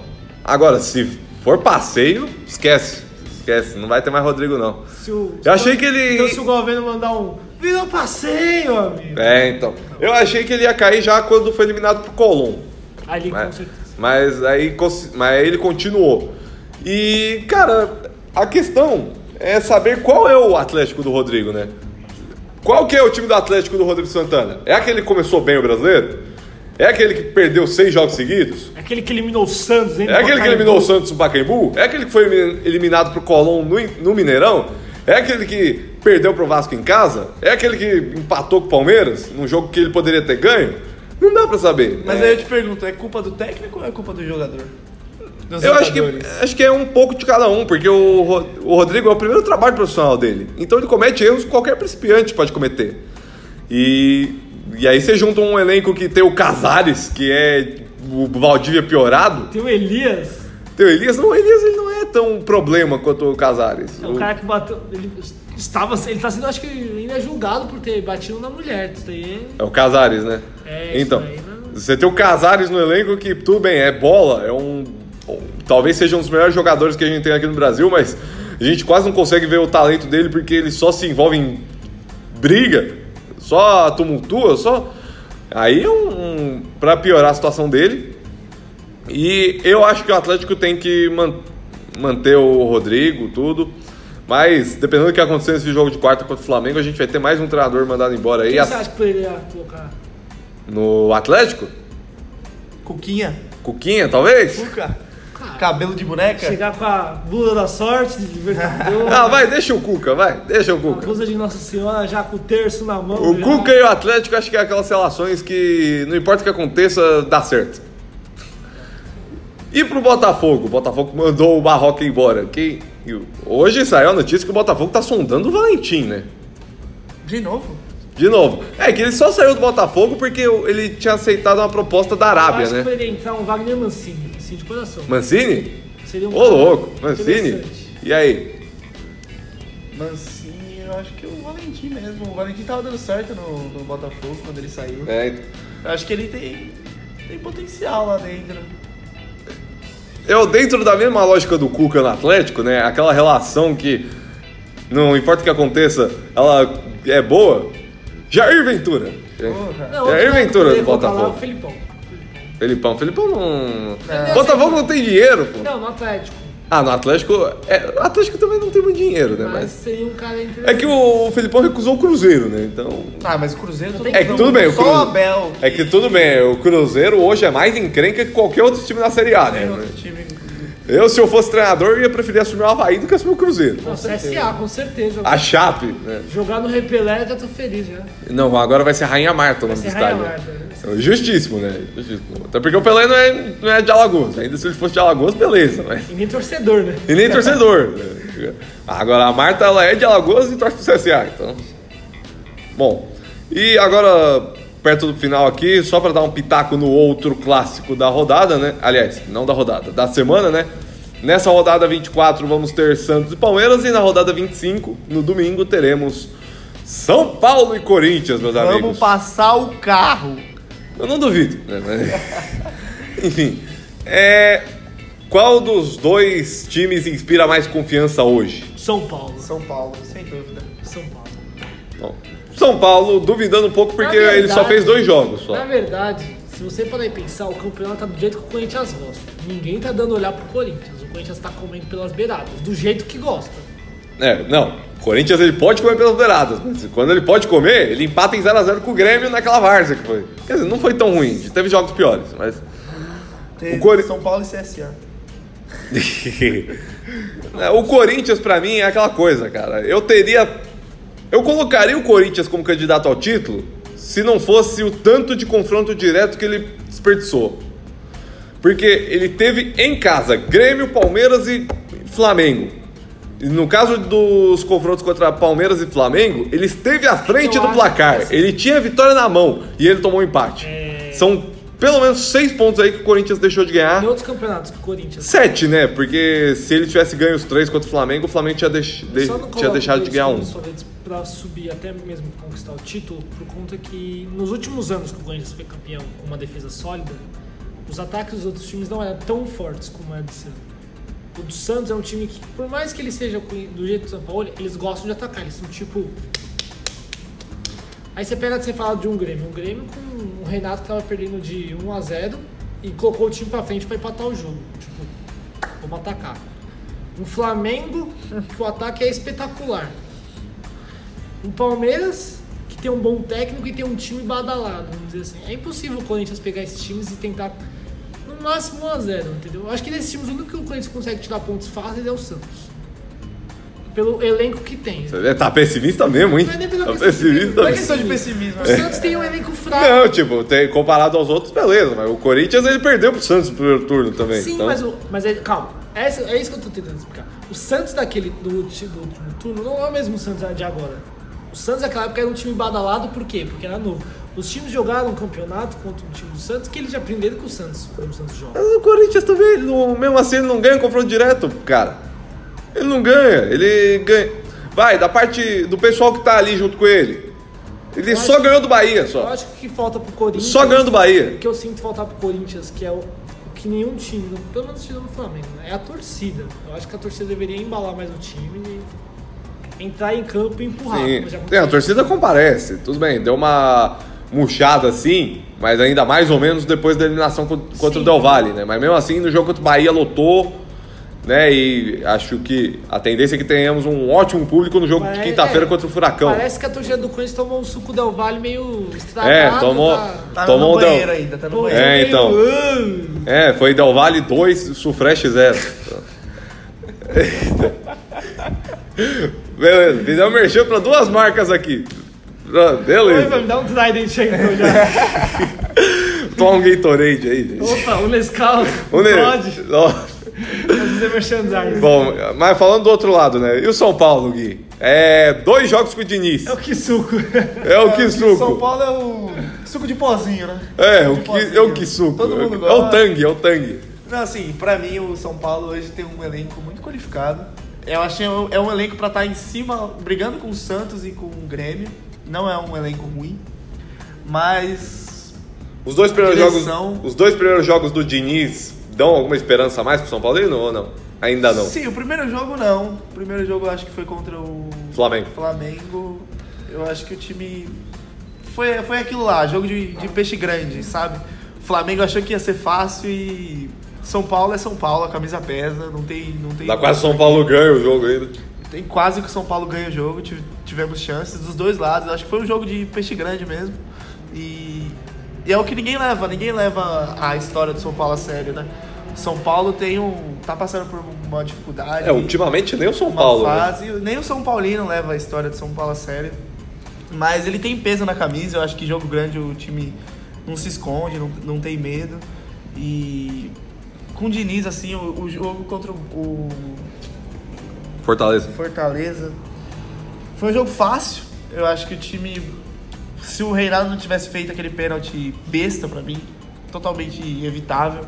Speaker 1: Agora, se for passeio, esquece. Esquece, não vai ter mais Rodrigo, não.
Speaker 3: se o.
Speaker 1: Eu achei que ele-
Speaker 3: Então se o governo mandar um. Virou passeio, amigo!
Speaker 1: É, então. Eu achei que ele ia cair já quando foi eliminado pro Colom.
Speaker 3: Ali, com certeza.
Speaker 1: Mas aí mas ele continuou. E, cara, a questão é saber qual é o Atlético do Rodrigo, né? Qual que é o time do Atlético do Rodrigo Santana? É aquele que começou bem o brasileiro? É aquele que perdeu seis jogos seguidos?
Speaker 3: É aquele que eliminou o Santos, hein?
Speaker 1: É aquele que eliminou o Santos no Pacaembu? É aquele que foi elim- eliminado pro Colón no, no Mineirão? É aquele que perdeu pro Vasco em casa? É aquele que empatou com o Palmeiras num jogo que ele poderia ter ganho? Não dá pra saber.
Speaker 2: Mas
Speaker 1: É.
Speaker 2: aí eu te pergunto, é culpa do técnico ou é culpa do jogador? Dos
Speaker 1: Eu acho que, acho que é um pouco de cada um, porque o, o Rodrigo é o primeiro trabalho profissional dele. Então ele comete erros que qualquer principiante pode cometer. E, e aí você junta um elenco que tem o Casares, que é o Valdívia piorado.
Speaker 3: Tem o Elias,
Speaker 1: Tem o Elias, não, o Elias ele não é tão problema quanto o Casares.
Speaker 3: é o cara que bateu. Ele estava. Ele tá sendo, acho que, ainda julgado por ter batido na mulher. Isso daí
Speaker 1: É o Casares, né?
Speaker 3: É, isso
Speaker 1: Então,
Speaker 3: aí não-
Speaker 1: você tem o Casares no elenco que, tudo bem, é bola, é um. Talvez seja um dos melhores jogadores que a gente tem aqui no Brasil, mas a gente quase não consegue ver o talento dele porque ele só se envolve em briga, só tumultua, só. Aí é um. um pra piorar a situação dele. E eu acho que o Atlético tem que man- manter o Rodrigo, tudo. Mas, dependendo do que acontecer nesse jogo de quarta contra o Flamengo, a gente vai ter mais um treinador mandado embora aí.
Speaker 3: Quem você acha que poderia colocar?
Speaker 1: No Atlético?
Speaker 2: Cuquinha.
Speaker 1: Cuquinha, talvez?
Speaker 2: Cuca. Cabelo de boneca.
Speaker 3: Chegar com a blusa da sorte de *laughs* Libertadores.
Speaker 1: Ah, vai, deixa o Cuca, vai, deixa o
Speaker 3: A
Speaker 1: Cuca.
Speaker 3: blusa de Nossa Senhora já com o terço na mão.
Speaker 1: O
Speaker 3: já.
Speaker 1: Cuca e o Atlético acho que é aquelas relações que não importa o que aconteça, dá certo. E pro Botafogo? O Botafogo mandou o Barroca embora. Que, hoje saiu a notícia que o Botafogo tá sondando o Valentim, né?
Speaker 2: De novo?
Speaker 1: De novo. É que ele só saiu do Botafogo porque ele tinha aceitado uma proposta da
Speaker 3: Eu
Speaker 1: Arábia,
Speaker 3: acho que
Speaker 1: né?
Speaker 3: poderia entrar um Wagner Mancini, assim, de coração.
Speaker 1: Mancini?
Speaker 3: Seria um
Speaker 1: Ô louco, Mancini? E aí?
Speaker 2: Mancini, eu acho que o Valentim mesmo. O Valentim tava dando certo no, no Botafogo quando ele saiu.
Speaker 1: É, então.
Speaker 2: Eu acho que ele tem, tem potencial lá dentro.
Speaker 1: Eu, dentro da mesma lógica do Cuca no Atlético, né? Aquela relação que não importa o que aconteça, ela é boa. Jair Ventura.
Speaker 2: Porra.
Speaker 3: Não,
Speaker 1: Jair Ventura do Botafogo.
Speaker 3: Felipão.
Speaker 1: Felipão. Felipão não.
Speaker 2: É.
Speaker 1: Botafogo não tem dinheiro, pô.
Speaker 3: Não, no Atlético.
Speaker 1: Ah, no Atlético. É, o Atlético também não tem muito dinheiro, né?
Speaker 3: Mas
Speaker 1: Mas.
Speaker 3: seria um cara interessante.
Speaker 1: É que o Felipão recusou o Cruzeiro, né? Então.
Speaker 2: Ah, mas o Cruzeiro
Speaker 3: tem
Speaker 1: É que tudo bem, o
Speaker 2: Só o
Speaker 1: Cruzeiro.
Speaker 2: Abel.
Speaker 1: É que tudo bem, o Cruzeiro hoje é mais encrenca que qualquer outro time da Série A,
Speaker 2: Tem
Speaker 1: né?
Speaker 2: outro time.
Speaker 1: Eu, se eu fosse treinador, ia preferir assumir o Havaí do que assumir o Cruzeiro.
Speaker 3: Não, CSA, com certeza.
Speaker 1: A Chape, né?
Speaker 3: Jogar no Repelé já tô feliz já.
Speaker 1: Não, agora vai ser Rainha Marta o nome do estádio.
Speaker 3: Marta. né?
Speaker 1: Justíssimo, né? Justíssimo. Até porque o Pelé não é, não é de Alagoas. Ainda se ele fosse de Alagoas, beleza. Mas...
Speaker 3: E nem torcedor, né?
Speaker 1: E nem torcedor. né? Agora, a Marta, ela é de Alagoas e torce pro CSA, então... Bom, e agora, perto do final aqui, só pra dar um pitaco no outro clássico da rodada, né? Aliás, não da rodada, da semana, né? Nessa rodada 24 vamos ter Santos e Palmeiras e na rodada 25, no domingo, teremos São Paulo e Corinthians, meus amigos.
Speaker 2: Vamos passar o carro.
Speaker 1: Eu não duvido. né? *laughs* Enfim. É... Qual dos dois times inspira mais confiança hoje?
Speaker 3: São Paulo.
Speaker 2: São Paulo, sem dúvida.
Speaker 3: São Paulo.
Speaker 1: Bom, São Paulo, duvidando um pouco porque
Speaker 3: Na
Speaker 1: ele só
Speaker 3: verdade-
Speaker 1: fez dois jogos só.
Speaker 3: Na verdade, se você parar e pensar, o campeonato tá do jeito que o Corinthians gosta. Ninguém tá dando olhar pro Corinthians. O Corinthians tá comendo pelas beiradas, do jeito que gosta.
Speaker 1: É, não. O Corinthians ele pode comer pelas beiradas, mas quando ele pode comer, ele empata em 0x0 com o Grêmio naquela várzea que foi. Quer dizer, não foi tão ruim, teve jogos piores, mas.
Speaker 2: Teve
Speaker 1: O Cori-
Speaker 2: São Paulo e CSA. *laughs*
Speaker 1: É, o Corinthians, pra mim, é aquela coisa, cara. Eu teria. Eu colocaria o Corinthians como candidato ao título se não fosse o tanto de confronto direto que ele desperdiçou. Porque ele teve em casa Grêmio, Palmeiras e Flamengo. E no caso dos confrontos contra Palmeiras e Flamengo, ele esteve à frente do placar.
Speaker 3: que assim-
Speaker 1: Ele tinha a vitória na mão e ele tomou um empate.
Speaker 3: É.
Speaker 1: São pelo menos seis pontos aí que o Corinthians deixou de ganhar.
Speaker 3: Em outros campeonatos que o Corinthians.
Speaker 1: Sete, né? Porque se ele tivesse ganho os três contra o Flamengo, o Flamengo tinha, deix- de- tinha deixado de ganhar um.
Speaker 3: Pra subir até mesmo conquistar o título, por conta que nos últimos anos que o Corinthians foi campeão com uma defesa sólida, os ataques dos outros times não eram tão fortes como é desse ano. O do Santos é um time que, por mais que ele seja do jeito do São Paulo, eles gostam de atacar. Eles são tipo. Aí você pega você fala de um Grêmio. Um Grêmio com o Renato que tava perdendo de 1 a 0 e colocou o time pra frente pra empatar o jogo. Tipo, vamos atacar. Um Flamengo que o ataque é espetacular. Um Palmeiras que tem um bom técnico e tem um time badalado, vamos dizer assim. É impossível o Corinthians pegar esses times e tentar no máximo 1 a 0 entendeu? Eu acho que desses times o único que o Corinthians consegue tirar pontos fáceis é o Santos. Pelo elenco que tem.
Speaker 1: Você tá pessimista mesmo, hein?
Speaker 3: Não é nem pelo
Speaker 1: Tá
Speaker 3: pessimismo,
Speaker 1: pessimista
Speaker 2: Não é questão de pessimismo.
Speaker 3: O Santos tem um elenco fraco.
Speaker 1: Não, tipo, tem- comparado aos outros, beleza. Mas o Corinthians ele perdeu pro Santos no primeiro turno também.
Speaker 3: Sim,
Speaker 1: então-
Speaker 3: mas, o, mas é, calma, Essa- é isso que eu tô tentando explicar. O Santos daquele do, do último turno não é o mesmo Santos de agora. O Santos naquela época era um time badalado, por quê? Porque era novo. Os times jogaram um campeonato contra o time do Santos que eles já aprenderam com o Santos, como o Santos joga.
Speaker 1: Mas o Corinthians também, não- mesmo assim, ele não ganha confronto direto, cara. Ele não ganha, ele ganha. Vai, da parte do pessoal que tá ali junto com ele. Ele
Speaker 3: Eu
Speaker 1: só
Speaker 3: acho-
Speaker 1: ganhou do Bahia,
Speaker 3: Eu
Speaker 1: só.
Speaker 3: acho que o que falta pro Corinthians.
Speaker 1: Só ganhando do Bahia.
Speaker 3: O que eu sinto faltar pro Corinthians, que é o, que nenhum time, pelo menos o Flamengo, né? é a torcida. Eu acho que a torcida deveria embalar mais o time e entrar em campo e empurrar.
Speaker 1: Sim.
Speaker 3: como já
Speaker 1: É, a torcida comparece, tudo bem, deu uma murchada assim, mas ainda mais ou menos depois da eliminação co- contra
Speaker 3: Sim.
Speaker 1: o Del Valle, né? Mas mesmo assim, no jogo contra o Bahia lotou, né? E acho que a tendência é que tenhamos um ótimo público no jogo de
Speaker 3: Parece-
Speaker 1: quinta-feira
Speaker 3: é,
Speaker 1: contra o Furacão.
Speaker 3: Parece que a torcida do Corinthians tomou um suco Del Valle meio estragado.
Speaker 1: É, tomou-
Speaker 3: Tá...
Speaker 2: Tá
Speaker 1: Tomou
Speaker 2: no
Speaker 1: um del-
Speaker 2: banheiro ainda, tá no
Speaker 3: Pô,
Speaker 2: banheiro.
Speaker 1: É, então. É, foi Del Valle 2, Sufresh 0. Beleza, fizemos merchan pra duas marcas aqui.
Speaker 3: Oi,
Speaker 1: Beleza.
Speaker 3: vai me dar um Trident aí então já. *laughs*
Speaker 1: Toma um Gatorade aí, gente.
Speaker 3: Opa, o Nescau.
Speaker 1: Um ne-
Speaker 3: Pode.
Speaker 1: Ó,
Speaker 3: Vamos dizer merchandising.
Speaker 1: Bom, mas falando do outro lado, né? E o São Paulo, Gui? É, dois jogos com o Diniz.
Speaker 3: É o que suco.
Speaker 1: É o
Speaker 2: que
Speaker 1: que
Speaker 2: São Paulo é o suco de pozinho, né?
Speaker 1: É, o que, é o que suco.
Speaker 2: Todo mundo
Speaker 1: É o
Speaker 2: gosta.
Speaker 1: tangue, é o tangue.
Speaker 2: Não, assim, pra mim o São Paulo hoje tem um elenco muito qualificado. Eu achei é um elenco pra estar em cima, brigando com o Santos e com o Grêmio. Não é um elenco ruim, mas
Speaker 1: Os dois primeiros
Speaker 2: Direção.
Speaker 1: jogos, os dois primeiros jogos do Diniz dão alguma esperança a mais pro São Paulino ou não? Ainda não.
Speaker 2: sim, o primeiro jogo não. O primeiro jogo eu acho que foi contra o
Speaker 1: Flamengo.
Speaker 2: Flamengo. Eu acho que o time foi, foi aquilo lá, jogo de, de peixe grande, sabe? O Flamengo achou que ia ser fácil e São Paulo é São Paulo, a camisa pesa, não tem não tem
Speaker 1: Dá quase São Paulo ganha o jogo ainda.
Speaker 2: Tem quase que o São Paulo ganha o jogo, tive- tivemos chances dos dois lados. Acho que foi um jogo de peixe grande mesmo. E, e é o que ninguém leva, ninguém leva a história do São Paulo a sério, né? São Paulo tem um. tá passando por uma dificuldade.
Speaker 1: É, ultimamente nem o São Paulo. né?
Speaker 2: fase. Nem o São Paulino leva a história de São Paulo a sério. Mas ele tem peso na camisa, eu acho que jogo grande o time não se esconde, não, não tem medo. E com o Diniz, assim, o, o jogo contra o-
Speaker 1: Fortaleza.
Speaker 2: Fortaleza. Foi um jogo fácil. Eu acho que o time. Se o Reinaldo não tivesse feito aquele pênalti besta pra mim, totalmente evitável,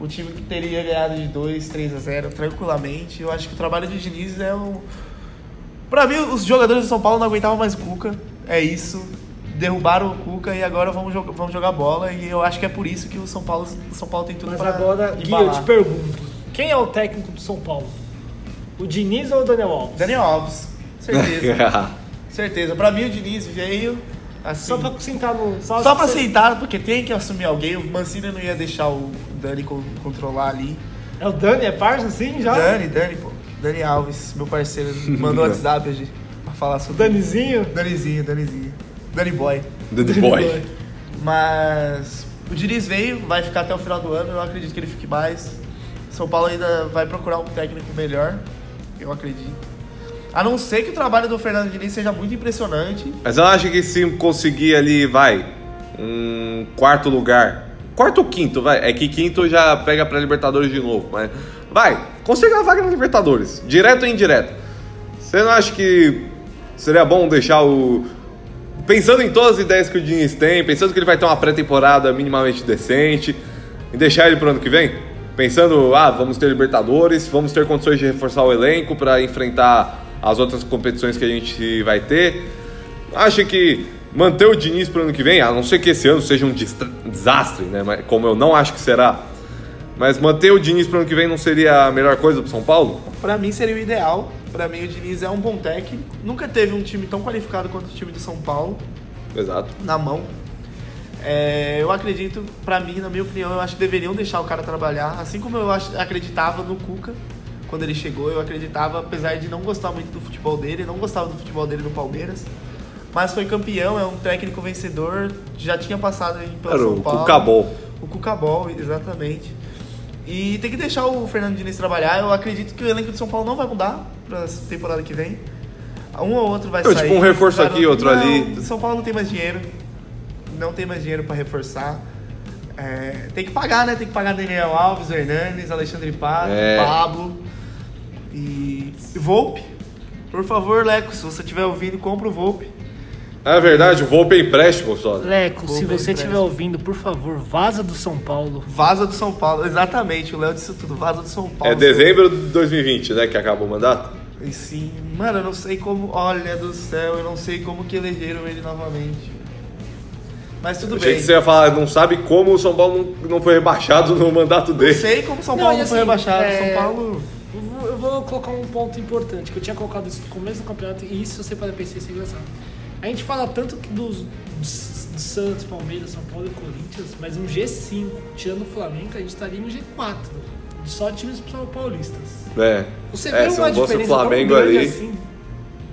Speaker 2: o time teria ganhado de 2, 3 a 0 tranquilamente. Eu acho que o trabalho de Diniz é um. Pra mim, os jogadores do São Paulo não aguentavam mais Cuca. É isso. Derrubaram o Cuca e agora vamos, jogar vamos jogar bola. E eu acho que é por isso que o São Paulo, o São Paulo tem tudo
Speaker 3: Mas
Speaker 2: pra
Speaker 3: agora, Gui, eu te pergunto. Quem é o técnico do São Paulo? O Diniz ou o Daniel Alves?
Speaker 2: Daniel Alves, certeza. *laughs* Certeza. Pra mim, o Diniz veio assim.
Speaker 3: Só pra sentar no... Só,
Speaker 2: Só pra
Speaker 3: você-
Speaker 2: aceitar, porque tem que assumir alguém. O Mancini não ia deixar o Dani con- controlar ali.
Speaker 3: É o Dani, é parça assim já?
Speaker 2: Dani, Dani, pô. Dani Alves, meu parceiro, mandou *laughs* WhatsApp hoje pra falar
Speaker 3: O
Speaker 2: sobre.
Speaker 3: Danizinho?
Speaker 2: Danizinho, Danizinho. Dani Boy.
Speaker 1: The Boy.
Speaker 2: Mas o Diniz veio, vai ficar até o final do ano. Eu acredito que ele fique mais. São Paulo ainda vai procurar um técnico melhor. Eu acredito. A não ser que o trabalho do Fernando Diniz seja muito impressionante.
Speaker 1: Mas eu acho que se conseguir ali, vai, um quarto lugar. Quarto ou quinto, vai. É que quinto já pega pra Libertadores de novo, mas. Vai, consegue uma vaga na Libertadores, direto ou indireto. Você não acha que seria bom deixar o. Pensando em todas as ideias que o Diniz tem, pensando que ele vai ter uma pré-temporada minimamente decente, e deixar ele pro ano que vem? Pensando, ah, vamos ter Libertadores, vamos ter condições de reforçar o elenco para enfrentar as outras competições que a gente vai ter. Acha que manter o Diniz pro ano que vem, a não ser que esse ano seja um desastre, né? Mas, como eu não acho que será. Mas manter o Diniz pro ano que vem não seria a melhor coisa pro São Paulo?
Speaker 2: Pra mim seria o ideal. Pra mim o Diniz é um bom técnico. Nunca teve um time tão qualificado quanto o time do São Paulo
Speaker 1: Exato.
Speaker 2: na mão. É, eu acredito, pra mim, na minha opinião, eu acho que deveriam deixar o cara trabalhar. Assim como eu acreditava no Cuca quando ele chegou, eu acreditava, apesar de não gostar muito do futebol dele, não gostava do futebol dele no Palmeiras. Mas foi campeão, é um técnico vencedor, já tinha passado aí pelo
Speaker 1: Era
Speaker 2: São
Speaker 1: o
Speaker 2: Paulo.
Speaker 1: Cucabol.
Speaker 2: O Cucabol, exatamente. E tem que deixar o Fernando Diniz trabalhar. Eu acredito que o elenco de São Paulo não vai mudar pra temporada que vem. Um ou outro vai
Speaker 1: Eu,
Speaker 2: sair.
Speaker 1: tipo, um reforço aqui, outro
Speaker 2: Não,
Speaker 1: ali.
Speaker 2: São Paulo não tem mais dinheiro. Não tem mais dinheiro pra reforçar. É, tem que pagar, né? Tem que pagar Daniel Alves, Hernanes, Alexandre Paz,
Speaker 1: É.
Speaker 2: Pablo e Volpe. Por favor, Leco, se você estiver ouvindo, compra o Volpe.
Speaker 1: É verdade, o Volpe é empréstimo só.
Speaker 3: Leco,
Speaker 2: Vou
Speaker 3: se você estiver ouvindo, por favor, vaza do São Paulo.
Speaker 2: Vaza do São Paulo, exatamente. O Léo disse tudo. Vaza do São Paulo.
Speaker 1: É dezembro de 2020, né, que acaba o mandato?
Speaker 2: E sim, mano, eu não sei como. Olha do céu, eu não sei como que elegeram ele novamente. Mas tudo
Speaker 1: Achei
Speaker 2: bem.
Speaker 1: que você ia falar, não sabe como o São Paulo não, não foi rebaixado no mandato
Speaker 2: Não
Speaker 1: dele.
Speaker 2: sei como São
Speaker 3: Não,
Speaker 2: Paulo não foi
Speaker 3: assim,
Speaker 2: rebaixado.
Speaker 3: é-
Speaker 2: São Paulo.
Speaker 3: Eu vou, eu vou colocar um ponto importante, que eu tinha colocado isso no começo do campeonato, e isso você pode pensar isso é engraçado. A gente fala tanto que dos, dos, dos Santos, Palmeiras, São Paulo e Corinthians, mas um G5, tirando o Flamengo, a gente estaria no G4 só times paulistas.
Speaker 1: É.
Speaker 3: Você
Speaker 1: é,
Speaker 3: vê
Speaker 1: se
Speaker 3: uma
Speaker 1: o
Speaker 3: diferença
Speaker 1: Flamengo
Speaker 3: tão grande
Speaker 1: ali.
Speaker 3: assim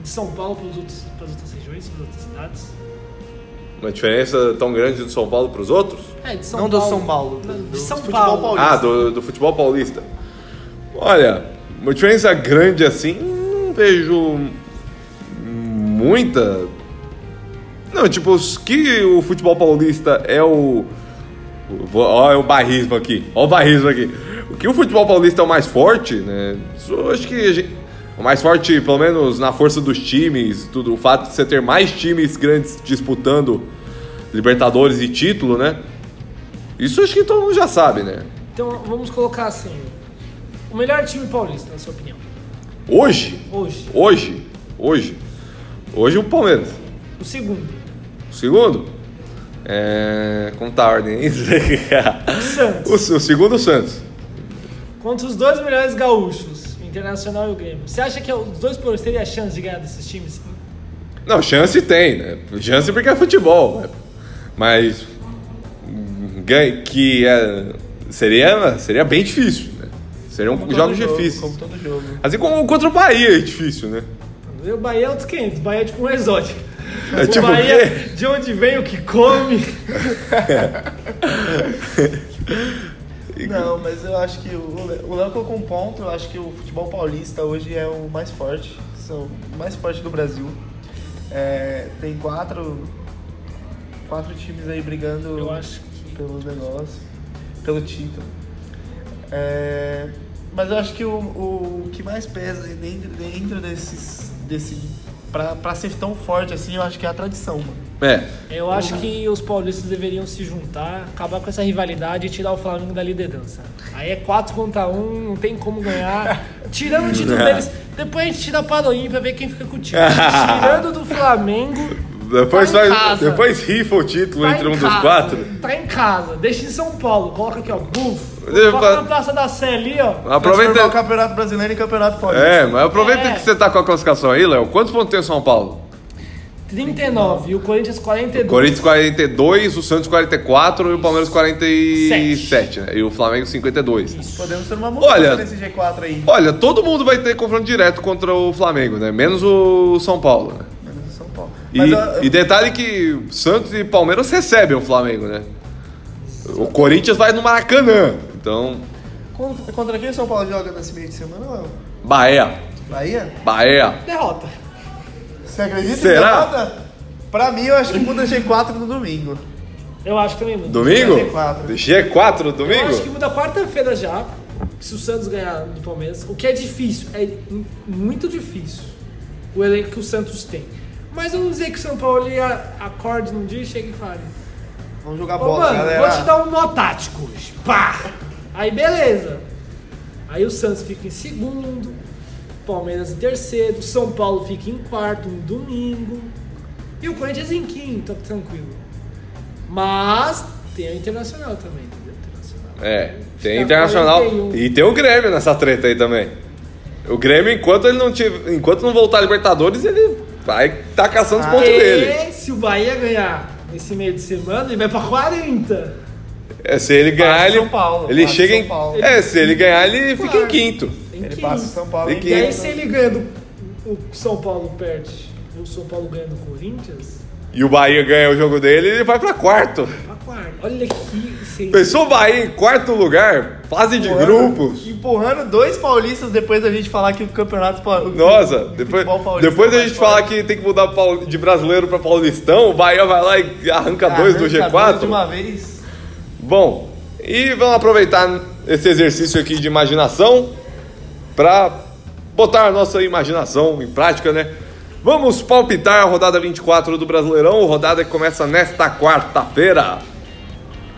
Speaker 3: de São Paulo para as outras regiões, para as outras cidades?
Speaker 1: Uma diferença tão grande do São Paulo para os outros?
Speaker 3: É, de São
Speaker 2: Não do
Speaker 3: Paulo.
Speaker 2: São Paulo, do-
Speaker 3: de
Speaker 2: do
Speaker 3: São
Speaker 2: futebol
Speaker 3: Paulo.
Speaker 2: paulista.
Speaker 1: Ah, do, do futebol paulista. Olha, uma diferença grande assim, não vejo muita. Não, tipo, que o futebol paulista é o. Ó, é o barrismo aqui. Ó, o barrismo aqui. O que o futebol paulista é o mais forte, né? Isso eu acho que gente- o mais forte, pelo menos na força dos times, tudo, o fato de você ter mais times grandes disputando Libertadores e título, né? Isso acho que todo mundo já sabe, né?
Speaker 3: Então vamos colocar assim: o melhor time paulista, na sua opinião,
Speaker 1: Hoje,
Speaker 3: hoje.
Speaker 1: hoje, hoje, hoje o Palmeiras.
Speaker 3: O segundo,
Speaker 1: segundo, é. Como tá a ordem aí?
Speaker 3: o Santos.
Speaker 1: o, o segundo, o Santos.
Speaker 3: Contra os dois melhores gaúchos, o Internacional e o Grêmio. Você acha que os dois paulistas teriam a chance de ganhar desses times?
Speaker 1: Não, chance tem, né? Chance porque é futebol, né? Mas. Que é, seria, seria bem difícil, né? Seriam
Speaker 2: todo
Speaker 1: jogos
Speaker 2: jogo,
Speaker 1: difíceis.
Speaker 2: Como todo jogo.
Speaker 1: Assim como contra o Bahia é difícil, né?
Speaker 3: O Bahia é outros 500, o Bahia é tipo um exótico.
Speaker 1: É tipo o
Speaker 3: Bahia,
Speaker 1: quê?
Speaker 3: de onde vem, o que come.
Speaker 2: Não, mas eu acho que o Léo colocou um ponto, eu acho que o futebol paulista hoje é o mais forte, são o mais forte do Brasil. É, tem quatro, quatro times aí brigando
Speaker 3: Eu acho que.
Speaker 2: pelo negócio, pelo título. É, mas eu acho que o, o que mais pesa dentro, dentro desses. Desse, pra, pra ser tão forte assim, eu acho que é a tradição, mano.
Speaker 1: É.
Speaker 3: Eu acho que os paulistas deveriam se juntar, acabar com essa rivalidade e tirar o Flamengo da liderança. Aí é 4 contra 1, não tem como ganhar. *laughs* Tirando o título deles, depois a gente tira a paroinha pra ver quem fica com o título. Tirando do Flamengo,
Speaker 1: Depois,
Speaker 3: Tá
Speaker 1: faz, depois rifa o título
Speaker 3: tá
Speaker 1: entre um dos
Speaker 3: casa.
Speaker 1: quatro.
Speaker 3: Tá em casa, deixa em São Paulo, coloca aqui ó, buf.
Speaker 1: Pra-
Speaker 3: na Praça da Sé ali, ó.
Speaker 2: Transformar o
Speaker 1: Aproveita.
Speaker 2: Campeonato Brasileiro em Campeonato Paulista.
Speaker 1: É, mas aproveita
Speaker 3: É.
Speaker 1: que você tá com a classificação aí, Léo. Quantos pontos tem o São Paulo?
Speaker 3: 39 e o Corinthians 42.
Speaker 1: Corinthians 42, o Santos 44 e o Palmeiras 47, né? E o Flamengo 52.
Speaker 2: Podemos ter uma mudança
Speaker 1: Olha-
Speaker 2: nesse G4 aí.
Speaker 1: Olha, todo mundo vai ter confronto direto contra o Flamengo, né? Menos o São Paulo, né?
Speaker 2: Menos o São Paulo.
Speaker 1: E,
Speaker 2: Mas eu-
Speaker 1: e detalhe que Santos e Palmeiras recebem o Flamengo, né? O Corinthians vai no Maracanã. Então,
Speaker 2: Contra, contra quem o São Paulo joga nesse meio de semana, Léo?
Speaker 1: Bahia.
Speaker 2: Bahia?
Speaker 1: Bahia.
Speaker 3: Derrota.
Speaker 2: Você acredita
Speaker 1: Será?
Speaker 2: em derrota? Pra mim, eu acho que muda G4 no domingo.
Speaker 3: Eu acho que também muda.
Speaker 1: Domingo?
Speaker 2: G4.
Speaker 1: G4 no
Speaker 3: Eu
Speaker 1: domingo?
Speaker 3: acho que muda quarta-feira já, se o Santos ganhar do Palmeiras. O que é difícil, é muito difícil o elenco que o Santos tem. Mas vamos dizer que o São Paulo ele a- acorde num dia e chega e fale:
Speaker 2: Vamos jogar
Speaker 3: Ô,
Speaker 2: bola,
Speaker 3: mano,
Speaker 2: galera.
Speaker 3: vou te dar um nó tático hoje. Pá! Aí beleza. Aí o Santos fica em segundo, Palmeiras em terceiro, São Paulo fica em quarto no domingo. E o Corinthians em quinto, tranquilo. Mas tem a Internacional também, entendeu? Internacional.
Speaker 1: É, tem
Speaker 3: Fica
Speaker 1: Internacional
Speaker 3: 41.
Speaker 1: e tem o Grêmio nessa treta aí também. O Grêmio, enquanto ele não tiver, enquanto não voltar a Libertadores, ele vai tá caçando os pontos dele.
Speaker 3: se o Bahia ganhar nesse meio de semana, ele vai pra 40.
Speaker 1: É, se ele ganhar, ele,
Speaker 2: São Paulo,
Speaker 1: ele
Speaker 2: passa
Speaker 1: chega
Speaker 2: São
Speaker 1: em,
Speaker 2: Paulo.
Speaker 1: é, se ele ganhar, ele fica em quinto.
Speaker 3: Tem
Speaker 2: Ele
Speaker 3: 15.
Speaker 2: passa o São Paulo em
Speaker 3: E aí, se ele ganha do. O São Paulo perde e o São Paulo ganha do Corinthians,
Speaker 1: E o Bahia ganha o jogo dele, ele vai pra quarto.
Speaker 3: pra quarto. Olha que.
Speaker 1: Pensou o Bahia em quarto lugar, fase de grupos.
Speaker 2: Empurrando dois paulistas depois da gente falar que o campeonato o-
Speaker 1: Nossa,
Speaker 2: o
Speaker 1: depois, depois da gente falar que tem que mudar de brasileiro pra paulistão, o Bahia vai lá e arranca dois do
Speaker 2: Arranca
Speaker 1: G4.
Speaker 2: dois De uma vez.
Speaker 1: Bom, e vamos aproveitar esse exercício aqui de imaginação para botar a nossa imaginação em prática, né? Vamos palpitar a rodada 24 do Brasileirão, rodada que começa nesta quarta-feira.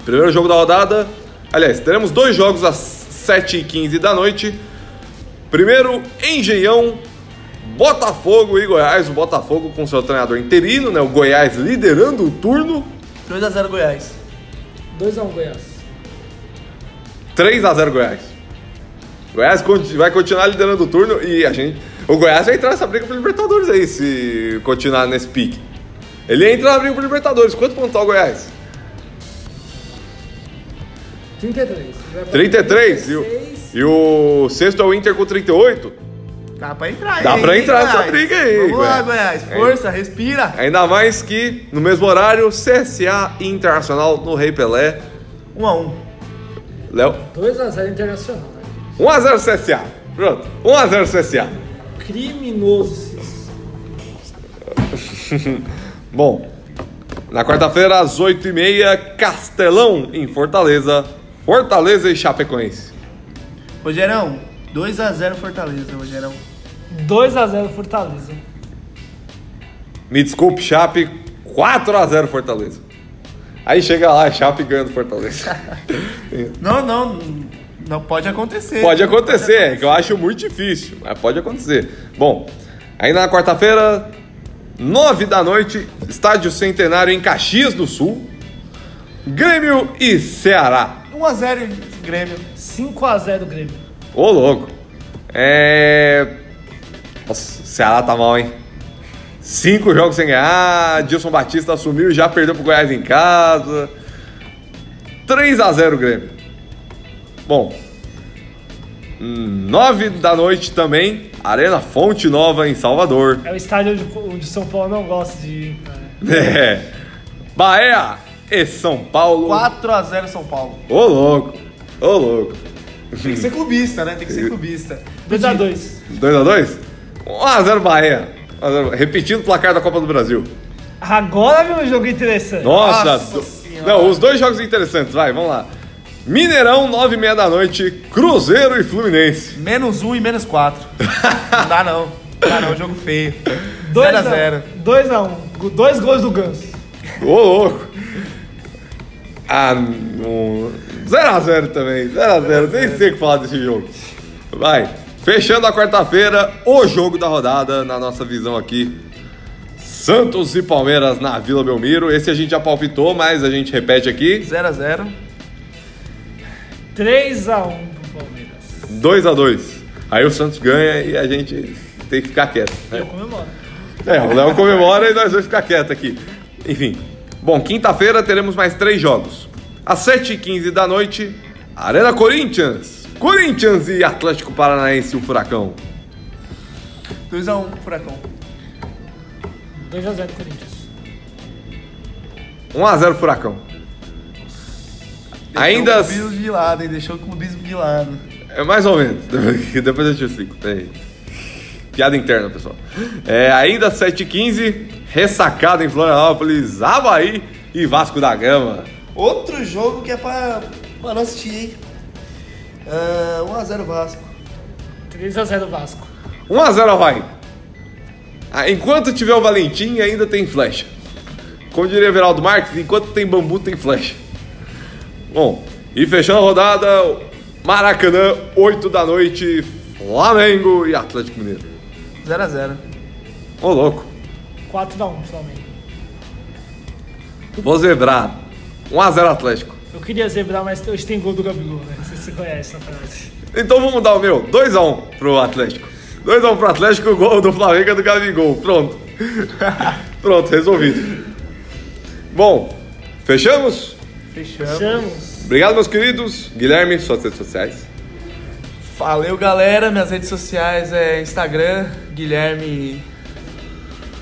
Speaker 1: Primeiro jogo da rodada. Aliás, teremos dois jogos às 7h15 da noite. Primeiro, Engenhão, Botafogo e Goiás. O Botafogo com seu treinador interino, né? O Goiás liderando o turno.
Speaker 2: 2x0 Goiás.
Speaker 3: 2x1 Goiás.
Speaker 1: 3 a 0 Goiás. Goiás vai continuar liderando o turno e a gente. O Goiás vai entrar nessa briga pro Libertadores aí, se continuar nesse pique. Ele entra na briga pro Libertadores. Quanto pontos tá o Goiás?
Speaker 3: 33. Vai pra
Speaker 1: 33, viu?
Speaker 3: 36
Speaker 1: E o sexto é o Inter com 38.
Speaker 2: Dá pra entrar
Speaker 1: Dá
Speaker 2: aí,
Speaker 1: pra
Speaker 2: hein,
Speaker 1: entrar nessa
Speaker 2: Goiás?
Speaker 1: briga aí,
Speaker 2: Vamos lá,
Speaker 1: Goiás.
Speaker 2: Goiás. Força, respira.
Speaker 1: Ainda mais que, no mesmo horário, CSA Internacional no Rei Pelé.
Speaker 2: Um a um.
Speaker 1: Léo,
Speaker 3: 2x0 Internacional. né?
Speaker 1: 1x0 CSA. Pronto, 1x0 CSA.
Speaker 3: Criminosos. *laughs*
Speaker 1: Bom, na quarta-feira, às 8h30, Castelão em Fortaleza. Fortaleza e Chapecoense.
Speaker 2: Rogerão, 2x0 Fortaleza, Rogerão.
Speaker 3: 2x0 Fortaleza.
Speaker 1: Me desculpe, Chape, 4x0 Fortaleza. Aí chega lá, Chape ganhando Fortaleza. *laughs*
Speaker 2: Não, não, não pode acontecer.
Speaker 1: pode acontecer, é que eu acho muito difícil, mas pode acontecer. Bom, ainda na quarta-feira, 9 da noite, Estádio Centenário em Caxias do Sul. Grêmio e Ceará.
Speaker 2: 1x0 Grêmio.
Speaker 3: 5x0 Grêmio.
Speaker 1: Ô, louco. É. Nossa, o Ceará tá mal, hein? Cinco jogos sem ganhar. Dilson Batista assumiu e já perdeu pro Goiás em casa. 3x0 Grêmio. Bom. hum, 9 da noite também. Arena Fonte Nova em Salvador.
Speaker 3: É o estádio onde, onde São Paulo não gosta de ir. cara.
Speaker 1: É. Bahia e São Paulo.
Speaker 2: 4x0 São Paulo.
Speaker 1: Ô, louco. Ô, louco.
Speaker 2: Tem que ser clubista, né? Tem que ser clubista.
Speaker 3: 2x2.
Speaker 1: 2x2? 1x0 Bahia. 1 a 0. Repetindo o placar da Copa do Brasil.
Speaker 3: Agora viu um jogo interessante.
Speaker 1: Nossa!
Speaker 2: Nossa
Speaker 1: do-. Não, os dois jogos interessantes, vai, vamos lá. Mineirão, 9h30 da noite, Cruzeiro e Fluminense.
Speaker 2: Menos 1 e menos 4. *laughs* não dá não. Não dá não, jogo feio.
Speaker 3: 2x0.
Speaker 2: 0x0.
Speaker 3: 2x1. Dois gols do Ganso.
Speaker 1: Ô, louco! Ah, não. 0x0 também, 0x0, nem sei o que falar desse jogo. Vai, fechando a quarta-feira, o jogo da rodada, na nossa visão aqui. Santos e Palmeiras na Vila Belmiro. Esse a gente já palpitou, mas a gente repete aqui.
Speaker 2: 0x0.
Speaker 3: 3x1 pro Palmeiras.
Speaker 1: 2x2. Aí o Santos ganha e a gente tem que ficar quieto. né?
Speaker 3: Eu comemoro.
Speaker 1: É, o Léo comemora e nós vamos ficar quietos aqui. Enfim. Bom, quinta-feira teremos mais três jogos. Às 7h15 da noite, Arena Corinthians. Corinthians e Atlético Paranaense, o Furacão.
Speaker 2: 2x1 pro Furacão.
Speaker 3: 2x0 Corinthians.
Speaker 1: 1x0 Furacão.
Speaker 2: Deixou
Speaker 1: Ainda-
Speaker 2: o clubismo de lado, hein? Deixou o clubismo de lado.
Speaker 1: É mais ou menos. *laughs* Depois eu te explico. Peraí. Piada interna, pessoal. É, ainda às 7h15, ressacado em Florianópolis, Havaí e Vasco da Gama.
Speaker 2: Outro jogo que é pra, pra não assistir, hein? Ah, 1x0 Vasco.
Speaker 3: 3x0 Vasco.
Speaker 1: 1x0 Havaí. Ah, enquanto tiver o Valentim, ainda tem flecha. Como diria Everaldo Marques, enquanto tem bambu, tem flecha. Bom, e fechando a rodada, Maracanã, 8 da noite, Flamengo e Atlético Mineiro.
Speaker 2: 0x0.
Speaker 1: Ô, louco.
Speaker 3: 4x1 Flamengo.
Speaker 1: Vou zebrar. 1x0 Atlético.
Speaker 3: Eu queria zebrar, mas hoje tem gol do Gabigol, né? Você conhece essa frase.
Speaker 1: Então vamos mudar o meu. 2x1 pro Atlético. 2x1 pro Atlético, o gol do Flamengo é do Gabigol. Pronto. *laughs* Pronto, resolvido. Bom, fechamos?
Speaker 2: Fechamos.
Speaker 3: Chamos.
Speaker 1: Obrigado, meus queridos. Guilherme, suas redes sociais.
Speaker 2: Valeu, galera. Minhas redes sociais é Instagram, Guilherme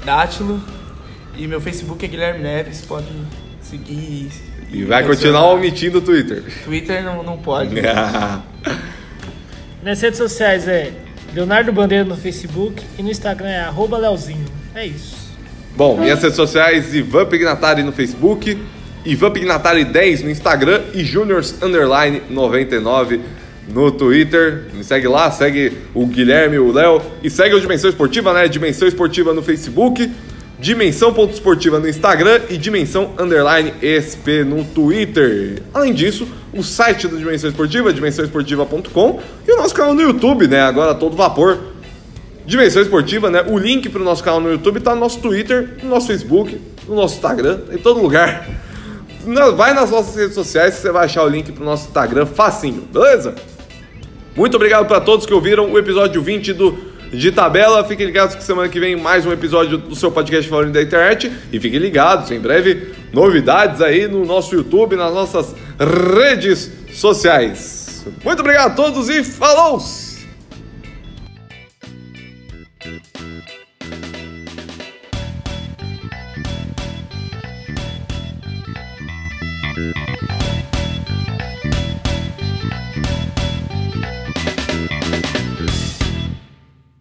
Speaker 2: Dátilo. E meu Facebook é Guilherme Neves. Pode seguir.
Speaker 1: E vai continuar omitindo o Twitter.
Speaker 2: Twitter não, não pode. *laughs* *laughs*
Speaker 3: Minhas redes sociais é Leonardo Bandeira no Facebook e no Instagram é arroba Leozinho. É isso.
Speaker 1: Bom, minhas redes sociais, Ivan Pignatari no Facebook, Ivan Pignatari 10 no Instagram e Juniors Underline 99 no Twitter. Me segue lá, segue o Guilherme, o Léo e segue o Dimensão Esportiva, né? Dimensão Esportiva no Facebook, Dimensão.esportiva no Instagram e Dimensão Underline ESP no Twitter. Além disso, o site do Dimensão Esportiva, dimensãoesportiva.com e o nosso canal no YouTube, né? Agora todo vapor. Dimensão Esportiva, né? O link pro nosso canal no YouTube tá no nosso Twitter, no nosso Facebook, no nosso Instagram, em todo lugar. Vai nas nossas redes sociais que você vai achar o link pro nosso Instagram facinho, beleza? Muito obrigado para todos que ouviram o episódio 20 do De Tabela. Fiquem ligados que semana que vem mais um episódio do seu podcast favorito da internet. E fiquem ligados, em breve novidades aí no nosso YouTube, nas nossas redes sociais. Muito obrigado a todos e falou!